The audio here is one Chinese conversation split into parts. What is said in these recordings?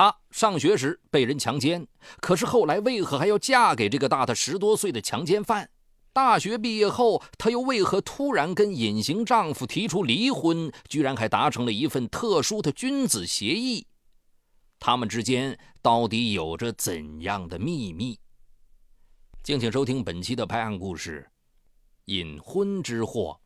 她上学时被人强奸，可是后来为何还要嫁给这个大她十多岁的强奸犯？大学毕业后，她又为何突然跟隐形丈夫提出离婚？居然还达成了一份特殊的君子协议？他们之间到底有着怎样的秘密？敬请收听本期的拍案故事《隐婚之祸》。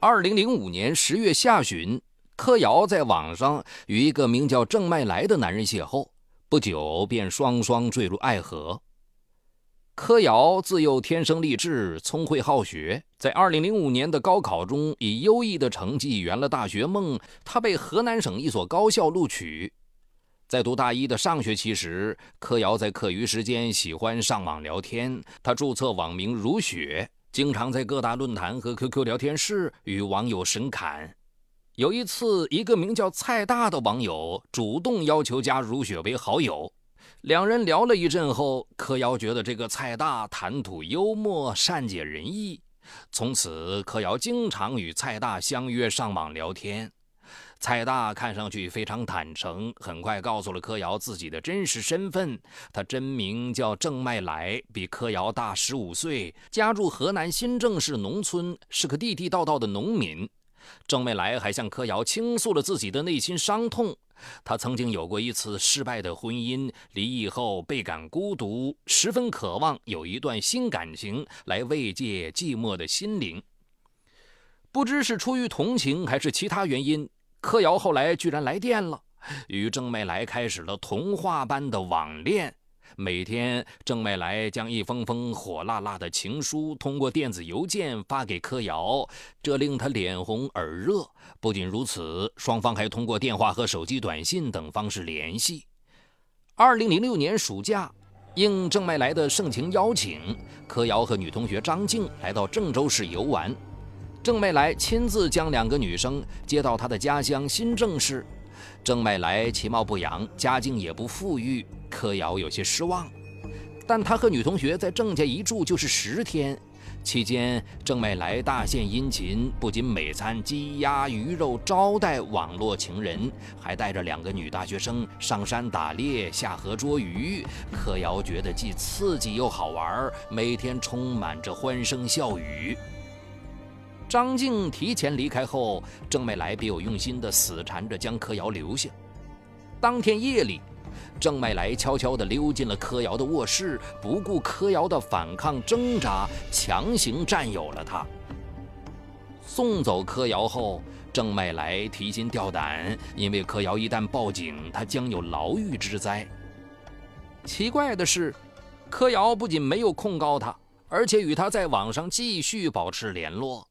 二零零五年十月下旬，柯瑶在网上与一个名叫郑麦来的男人邂逅，不久便双双坠入爱河。柯瑶自幼天生丽质，聪慧好学，在二零零五年的高考中以优异的成绩圆了大学梦，他被河南省一所高校录取。在读大一的上学期时，柯瑶在课余时间喜欢上网聊天，他注册网名如雪。经常在各大论坛和 QQ 聊天室与网友神侃。有一次，一个名叫蔡大的网友主动要求加如雪为好友。两人聊了一阵后，柯瑶觉得这个蔡大谈吐幽默、善解人意，从此柯瑶经常与蔡大相约上网聊天。蔡大看上去非常坦诚，很快告诉了柯瑶自己的真实身份。他真名叫郑麦来，比柯瑶大十五岁，家住河南新郑市农村，是个地地道道的农民。郑麦来还向柯瑶倾诉了自己的内心伤痛。他曾经有过一次失败的婚姻，离异后倍感孤独，十分渴望有一段新感情来慰藉寂寞的心灵。不知是出于同情还是其他原因。柯瑶后来居然来电了，与郑麦来开始了童话般的网恋。每天，郑麦来将一封封火辣辣的情书通过电子邮件发给柯瑶，这令他脸红耳热。不仅如此，双方还通过电话和手机短信等方式联系。二零零六年暑假，应郑麦来的盛情邀请，柯瑶和女同学张静来到郑州市游玩。郑麦来亲自将两个女生接到他的家乡新郑市。郑麦来其貌不扬，家境也不富裕，柯瑶有些失望。但他和女同学在郑家一住就是十天，期间郑麦来大献殷勤，不仅每餐鸡鸭鱼肉招待网络情人，还带着两个女大学生上山打猎、下河捉鱼。柯瑶觉得既刺激又好玩，每天充满着欢声笑语。张静提前离开后，郑麦来别有用心地死缠着将柯瑶留下。当天夜里，郑麦来悄悄地溜进了柯瑶的卧室，不顾柯瑶的反抗挣扎，强行占有了她。送走柯瑶后，郑麦来提心吊胆，因为柯瑶一旦报警，他将有牢狱之灾。奇怪的是，柯瑶不仅没有控告他，而且与他在网上继续保持联络。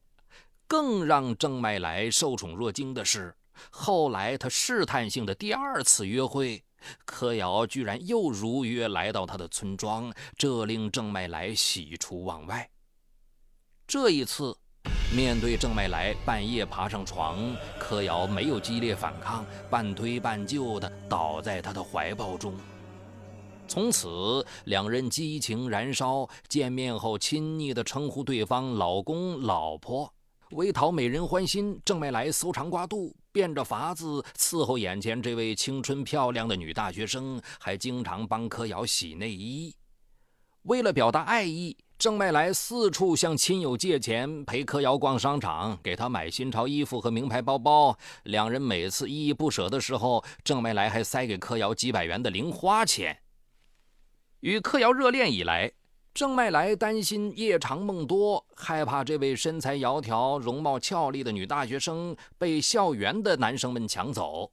更让郑麦来受宠若惊的是，后来他试探性的第二次约会，柯瑶居然又如约来到他的村庄，这令郑麦来喜出望外。这一次，面对郑麦来半夜爬上床，柯瑶没有激烈反抗，半推半就的倒在他的怀抱中。从此，两人激情燃烧，见面后亲昵的称呼对方老公、老婆。为讨美人欢心，郑麦来搜肠刮肚，变着法子伺候眼前这位青春漂亮的女大学生，还经常帮柯瑶洗内衣。为了表达爱意，郑麦来四处向亲友借钱，陪柯瑶逛商场，给她买新潮衣服和名牌包包。两人每次依依不舍的时候，郑麦来还塞给柯瑶几百元的零花钱。与柯瑶热恋以来。郑麦来担心夜长梦多，害怕这位身材窈窕、容貌俏丽的女大学生被校园的男生们抢走。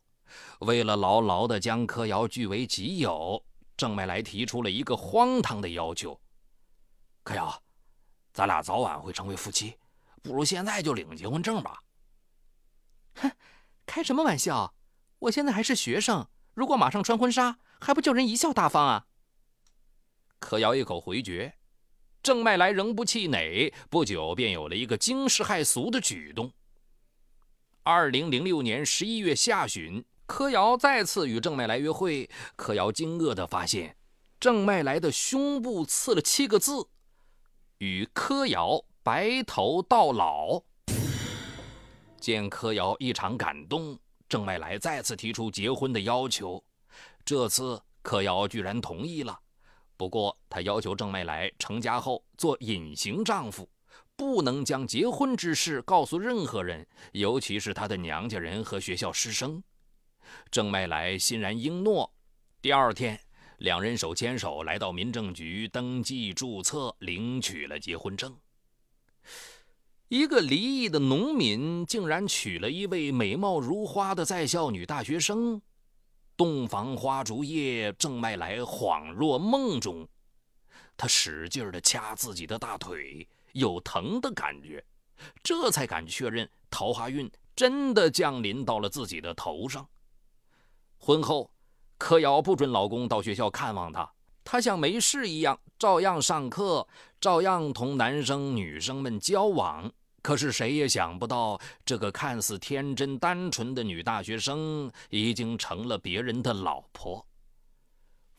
为了牢牢地将柯瑶据为己有，郑麦来提出了一个荒唐的要求：“柯瑶，咱俩早晚会成为夫妻，不如现在就领结婚证吧。”哼，开什么玩笑！我现在还是学生，如果马上穿婚纱，还不叫人贻笑大方啊！柯瑶一口回绝，郑麦来仍不气馁，不久便有了一个惊世骇俗的举动。二零零六年十一月下旬，柯瑶再次与郑麦来约会，柯瑶惊愕地发现，郑麦来的胸部刺了七个字：“与柯瑶白头到老。”见柯瑶异常感动，郑麦来再次提出结婚的要求。这次柯瑶居然同意了，不过他要求郑麦来成家后做隐形丈夫。不能将结婚之事告诉任何人，尤其是他的娘家人和学校师生。郑麦来欣然应诺。第二天，两人手牵手来到民政局登记注册，领取了结婚证。一个离异的农民竟然娶了一位美貌如花的在校女大学生。洞房花烛夜，郑麦来恍若梦中，他使劲地掐自己的大腿。有疼的感觉，这才敢确认桃花运真的降临到了自己的头上。婚后，柯瑶不准老公到学校看望她，她像没事一样，照样上课，照样同男生女生们交往。可是谁也想不到，这个看似天真单纯的女大学生，已经成了别人的老婆。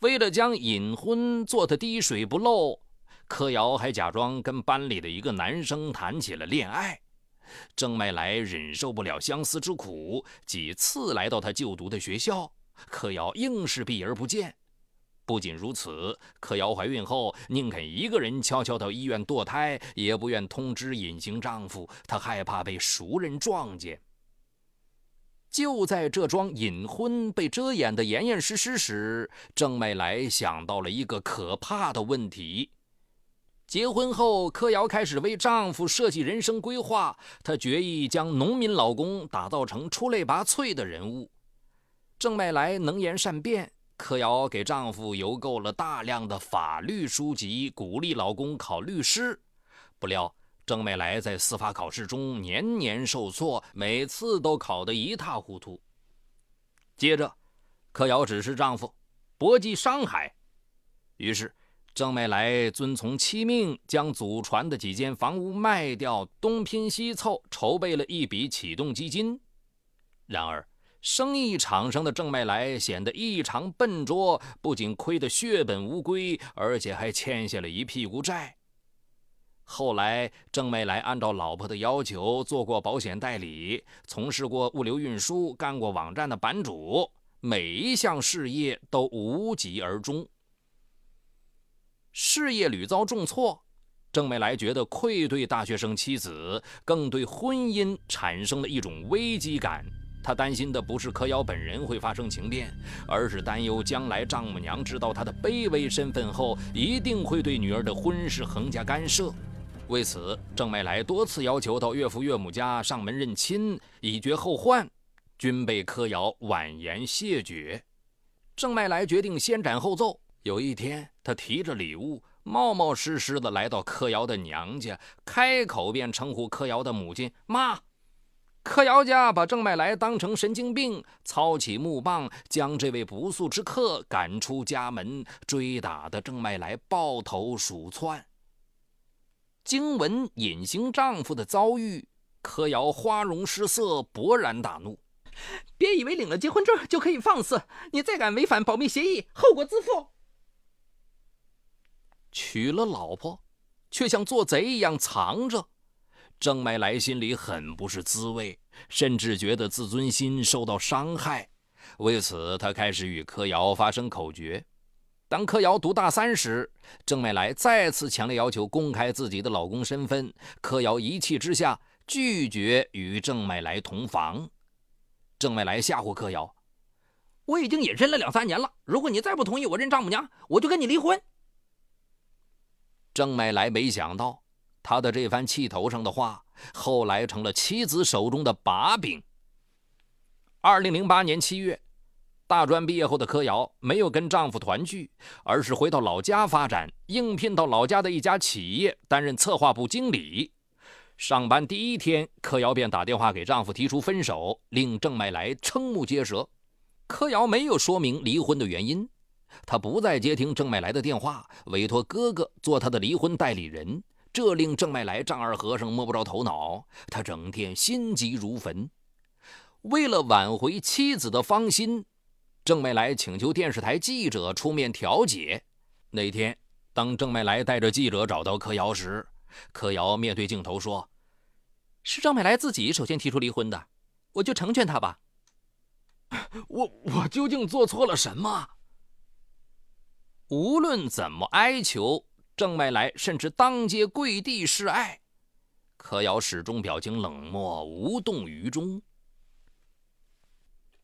为了将隐婚做得滴水不漏。柯瑶还假装跟班里的一个男生谈起了恋爱，郑麦来忍受不了相思之苦，几次来到他就读的学校，柯瑶硬是避而不见。不仅如此，柯瑶怀孕后宁肯一个人悄悄到医院堕胎，也不愿通知隐形丈夫，她害怕被熟人撞见。就在这桩隐婚被遮掩得严严实实时，郑麦来想到了一个可怕的问题。结婚后，柯瑶开始为丈夫设计人生规划。她决意将农民老公打造成出类拔萃的人物。郑麦来能言善辩，柯瑶给丈夫邮购了大量的法律书籍，鼓励老公考律师。不料，郑美来在司法考试中年年受挫，每次都考得一塌糊涂。接着，柯瑶指示丈夫搏击商海，于是。郑美来遵从妻命，将祖传的几间房屋卖掉，东拼西凑筹备了一笔启动基金。然而，生意场上的郑麦来显得异常笨拙，不仅亏得血本无归，而且还欠下了一屁股债。后来，郑麦来按照老婆的要求做过保险代理，从事过物流运输，干过网站的版主，每一项事业都无疾而终。事业屡遭重挫，郑美来觉得愧对大学生妻子，更对婚姻产生了一种危机感。他担心的不是柯瑶本人会发生情变，而是担忧将来丈母娘知道她的卑微身份后，一定会对女儿的婚事横加干涉。为此，郑美来多次要求到岳父岳母家上门认亲，以绝后患，均被柯瑶婉言谢绝。郑麦来决定先斩后奏。有一天，他提着礼物，冒冒失失地来到柯瑶的娘家，开口便称呼柯瑶的母亲“妈”。柯瑶家把郑麦来当成神经病，操起木棒将这位不速之客赶出家门，追打的郑麦来抱头鼠窜。惊闻隐形丈夫的遭遇，柯瑶花容失色，勃然大怒：“别以为领了结婚证就可以放肆！你再敢违反保密协议，后果自负！”娶了老婆，却像做贼一样藏着，郑麦来心里很不是滋味，甚至觉得自尊心受到伤害。为此，他开始与柯瑶发生口角。当柯瑶读大三时，郑麦来再次强烈要求公开自己的老公身份，柯瑶一气之下拒绝与郑麦来同房。郑麦来吓唬柯瑶：“我已经隐身了两三年了，如果你再不同意我认丈母娘，我就跟你离婚。”郑麦来没想到，他的这番气头上的话，后来成了妻子手中的把柄。二零零八年七月，大专毕业后的柯瑶没有跟丈夫团聚，而是回到老家发展，应聘到老家的一家企业担任策划部经理。上班第一天，柯瑶便打电话给丈夫提出分手，令郑麦来瞠目结舌。柯瑶没有说明离婚的原因。她不再接听郑麦来的电话，委托哥哥做她的离婚代理人，这令郑麦来丈二和尚摸不着头脑。他整天心急如焚。为了挽回妻子的芳心，郑麦来请求电视台记者出面调解。那天，当郑麦来带着记者找到柯瑶时，柯瑶面对镜头说：“是郑麦来自己首先提出离婚的，我就成全他吧。我我究竟做错了什么？”无论怎么哀求，郑麦来甚至当街跪地示爱，柯瑶始终表情冷漠，无动于衷。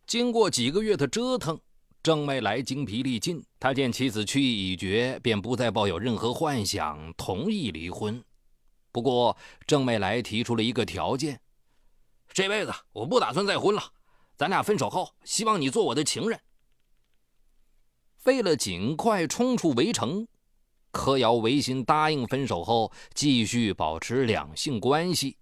经过几个月的折腾，郑麦来精疲力尽，他见妻子去意已决，便不再抱有任何幻想，同意离婚。不过，郑麦来提出了一个条件：这辈子我不打算再婚了，咱俩分手后，希望你做我的情人。为了尽快冲出围城，柯瑶违心答应分手后继续保持两性关系。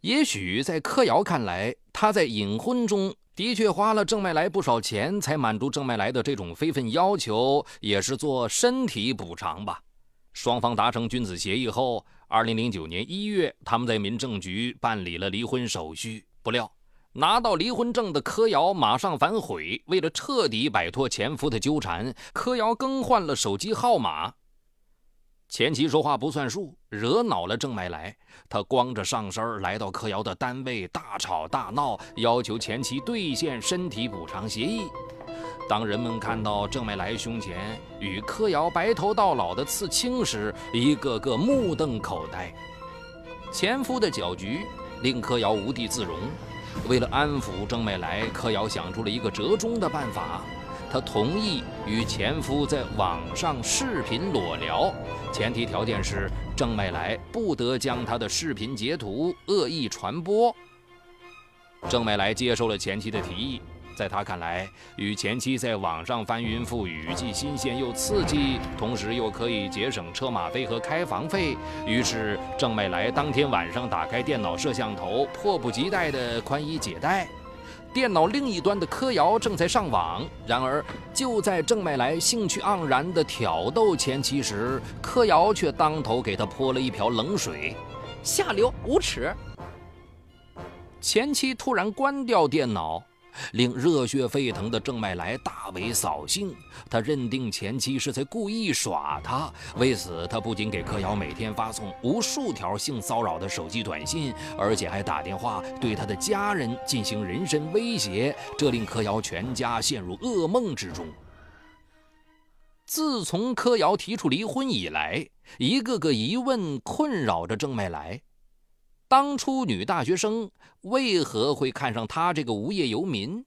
也许在柯瑶看来，他在隐婚中的确花了郑麦来不少钱，才满足郑麦来的这种非分要求，也是做身体补偿吧。双方达成君子协议后，二零零九年一月，他们在民政局办理了离婚手续。不料。拿到离婚证的柯瑶马上反悔。为了彻底摆脱前夫的纠缠，柯瑶更换了手机号码。前妻说话不算数，惹恼了郑麦来，他光着上身来到柯瑶的单位，大吵大闹，要求前妻兑现身体补偿协议。当人们看到郑麦来胸前与柯瑶白头到老的刺青时，一个个目瞪口呆。前夫的搅局令柯瑶无地自容。为了安抚郑麦来，柯瑶想出了一个折中的办法。她同意与前夫在网上视频裸聊，前提条件是郑美来不得将她的视频截图恶意传播。郑美来接受了前妻的提议。在他看来，与前妻在网上翻云覆雨，既新鲜又刺激，同时又可以节省车马费和开房费。于是，郑美来当天晚上打开电脑摄像头，迫不及待地宽衣解带。电脑另一端的柯瑶正在上网。然而，就在郑麦来兴趣盎然的挑逗前妻时，柯瑶却当头给他泼了一瓢冷水：“下流无耻！”前妻突然关掉电脑。令热血沸腾的郑麦来大为扫兴，他认定前妻是在故意耍他。为此，他不仅给柯瑶每天发送无数条性骚扰的手机短信，而且还打电话对他的家人进行人身威胁，这令柯瑶全家陷入噩梦之中。自从柯瑶提出离婚以来，一个个疑问困扰着郑麦来。当初女大学生为何会看上他这个无业游民？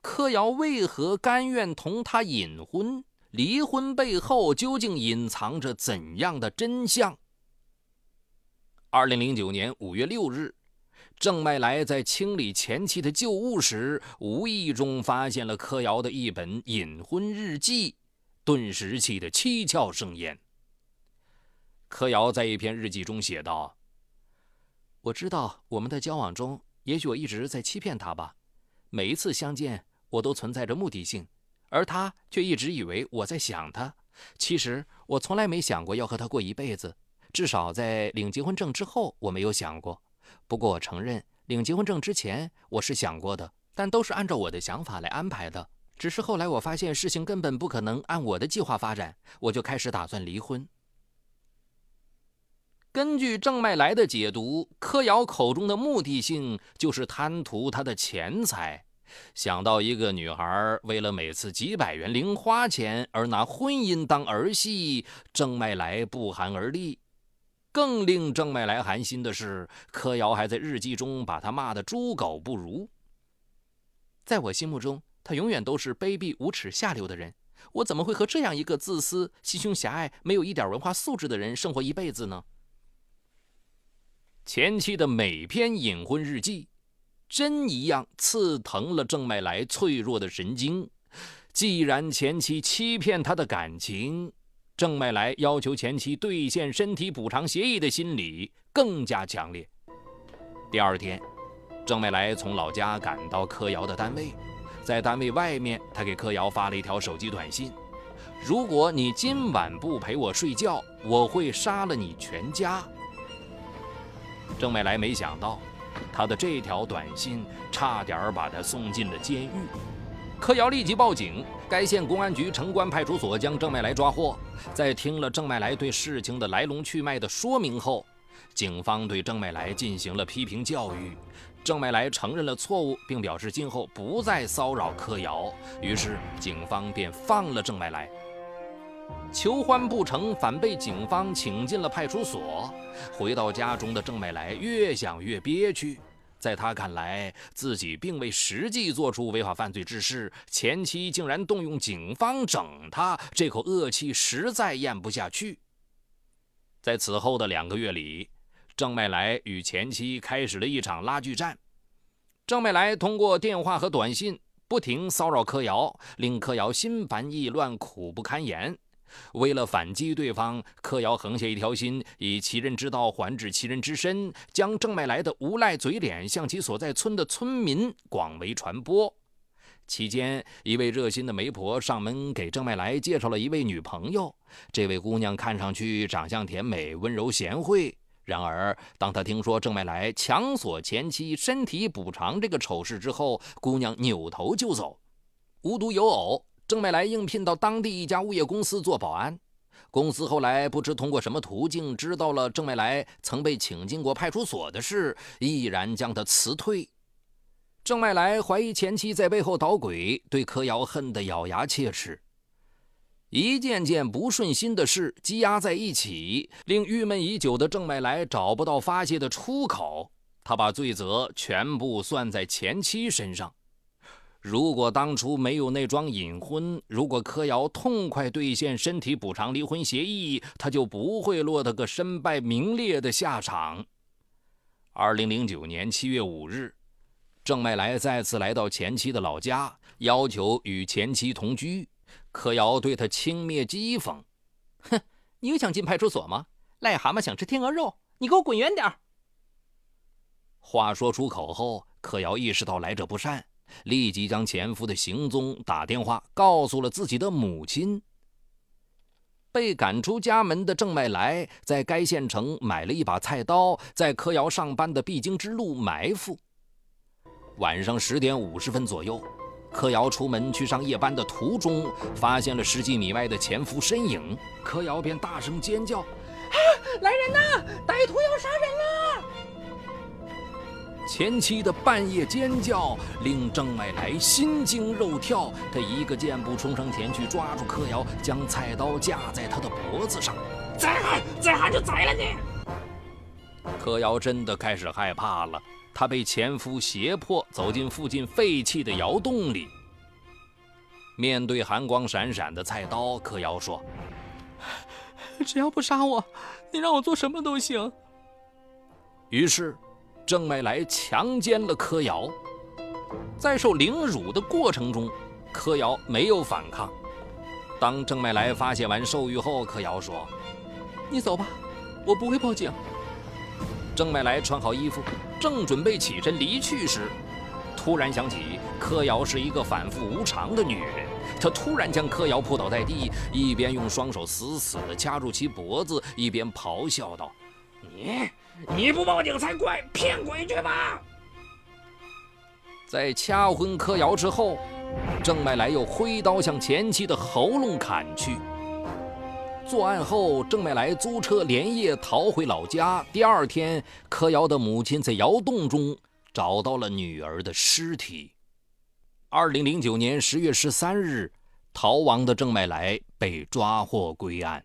柯瑶为何甘愿同他隐婚？离婚背后究竟隐藏着怎样的真相？二零零九年五月六日，郑麦来在清理前妻的旧物时，无意中发现了柯瑶的一本隐婚日记，顿时气得七窍生烟。柯瑶在一篇日记中写道。我知道我们的交往中，也许我一直在欺骗他吧。每一次相见，我都存在着目的性，而他却一直以为我在想他。其实我从来没想过要和他过一辈子，至少在领结婚证之后，我没有想过。不过我承认，领结婚证之前我是想过的，但都是按照我的想法来安排的。只是后来我发现事情根本不可能按我的计划发展，我就开始打算离婚。根据郑麦来的解读，柯瑶口中的目的性就是贪图他的钱财。想到一个女孩为了每次几百元零花钱而拿婚姻当儿戏，郑麦来不寒而栗。更令郑麦来寒心的是，柯瑶还在日记中把他骂得猪狗不如。在我心目中，他永远都是卑鄙无耻、下流的人。我怎么会和这样一个自私、心胸狭隘、没有一点文化素质的人生活一辈子呢？前妻的每篇隐婚日记，针一样刺疼了郑麦来脆弱的神经。既然前妻欺骗他的感情，郑麦来要求前妻兑现身体补偿协议的心理更加强烈。第二天，郑麦来从老家赶到柯瑶的单位，在单位外面，他给柯瑶发了一条手机短信：“如果你今晚不陪我睡觉，我会杀了你全家。”郑美来没想到，他的这条短信差点把他送进了监狱。柯瑶立即报警，该县公安局城关派出所将郑麦来抓获。在听了郑麦来对事情的来龙去脉的说明后，警方对郑麦来进行了批评教育。郑麦来承认了错误，并表示今后不再骚扰柯瑶。于是警方便放了郑麦来。求欢不成，反被警方请进了派出所。回到家中的郑麦来越想越憋屈。在他看来，自己并未实际做出违法犯罪之事，前妻竟然动用警方整他，这口恶气实在咽不下去。在此后的两个月里，郑麦来与前妻开始了一场拉锯战。郑麦来通过电话和短信不停骚扰柯瑶，令柯瑶心烦意乱、苦不堪言。为了反击对方，柯瑶横下一条心，以其人之道还治其人之身，将郑麦来的无赖嘴脸向其所在村的村民广为传播。期间，一位热心的媒婆上门给郑麦来介绍了一位女朋友。这位姑娘看上去长相甜美、温柔贤惠。然而，当她听说郑麦来强索前妻身体补偿这个丑事之后，姑娘扭头就走。无独有偶。郑麦来应聘到当地一家物业公司做保安，公司后来不知通过什么途径知道了郑麦来曾被请进过派出所的事，毅然将他辞退。郑麦来怀疑前妻在背后捣鬼，对柯瑶恨得咬牙切齿。一件件不顺心的事积压在一起，令郁闷已久的郑麦来找不到发泄的出口，他把罪责全部算在前妻身上。如果当初没有那桩隐婚，如果柯瑶痛快兑现身体补偿离婚协议，他就不会落得个身败名裂的下场。二零零九年七月五日，郑麦来再次来到前妻的老家，要求与前妻同居。柯瑶对他轻蔑讥讽：“哼，你又想进派出所吗？癞蛤蟆想吃天鹅肉，你给我滚远点儿！”话说出口后，柯瑶意识到来者不善。立即将前夫的行踪打电话告诉了自己的母亲。被赶出家门的郑麦来在该县城买了一把菜刀，在柯瑶上班的必经之路埋伏。晚上十点五十分左右，柯瑶出门去上夜班的途中，发现了十几米外的前夫身影，柯瑶便大声尖叫：“啊，来人呐！歹徒要杀人了！”前妻的半夜尖叫令郑爱来心惊肉跳，他一个箭步冲上前去抓住柯瑶，将菜刀架在他的脖子上。再喊，再喊就宰了你！柯瑶真的开始害怕了，她被前夫胁迫走进附近废弃的窑洞里。面对寒光闪闪的菜刀，柯瑶说：“只要不杀我，你让我做什么都行。”于是。郑麦来强奸了柯瑶，在受凌辱的过程中，柯瑶没有反抗。当郑麦来发泄完兽欲后，柯瑶说：“你走吧，我不会报警。”郑麦来穿好衣服，正准备起身离去时，突然想起柯瑶是一个反复无常的女人，他突然将柯瑶扑倒在地，一边用双手死死地掐住其脖子，一边咆哮道：“你！”你不报警才怪！骗鬼去吧！在掐昏柯瑶之后，郑麦来又挥刀向前妻的喉咙砍去。作案后，郑麦来租车连夜逃回老家。第二天，柯瑶的母亲在窑洞中找到了女儿的尸体。二零零九年十月十三日，逃亡的郑麦来被抓获归案。